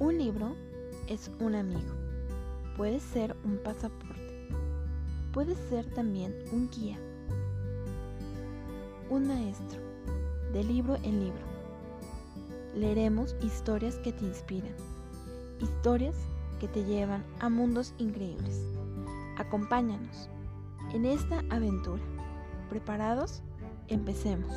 Un libro es un amigo. Puede ser un pasaporte. Puede ser también un guía. Un maestro. De libro en libro. Leeremos historias que te inspiran. Historias que te llevan a mundos increíbles. Acompáñanos en esta aventura. ¿Preparados? Empecemos.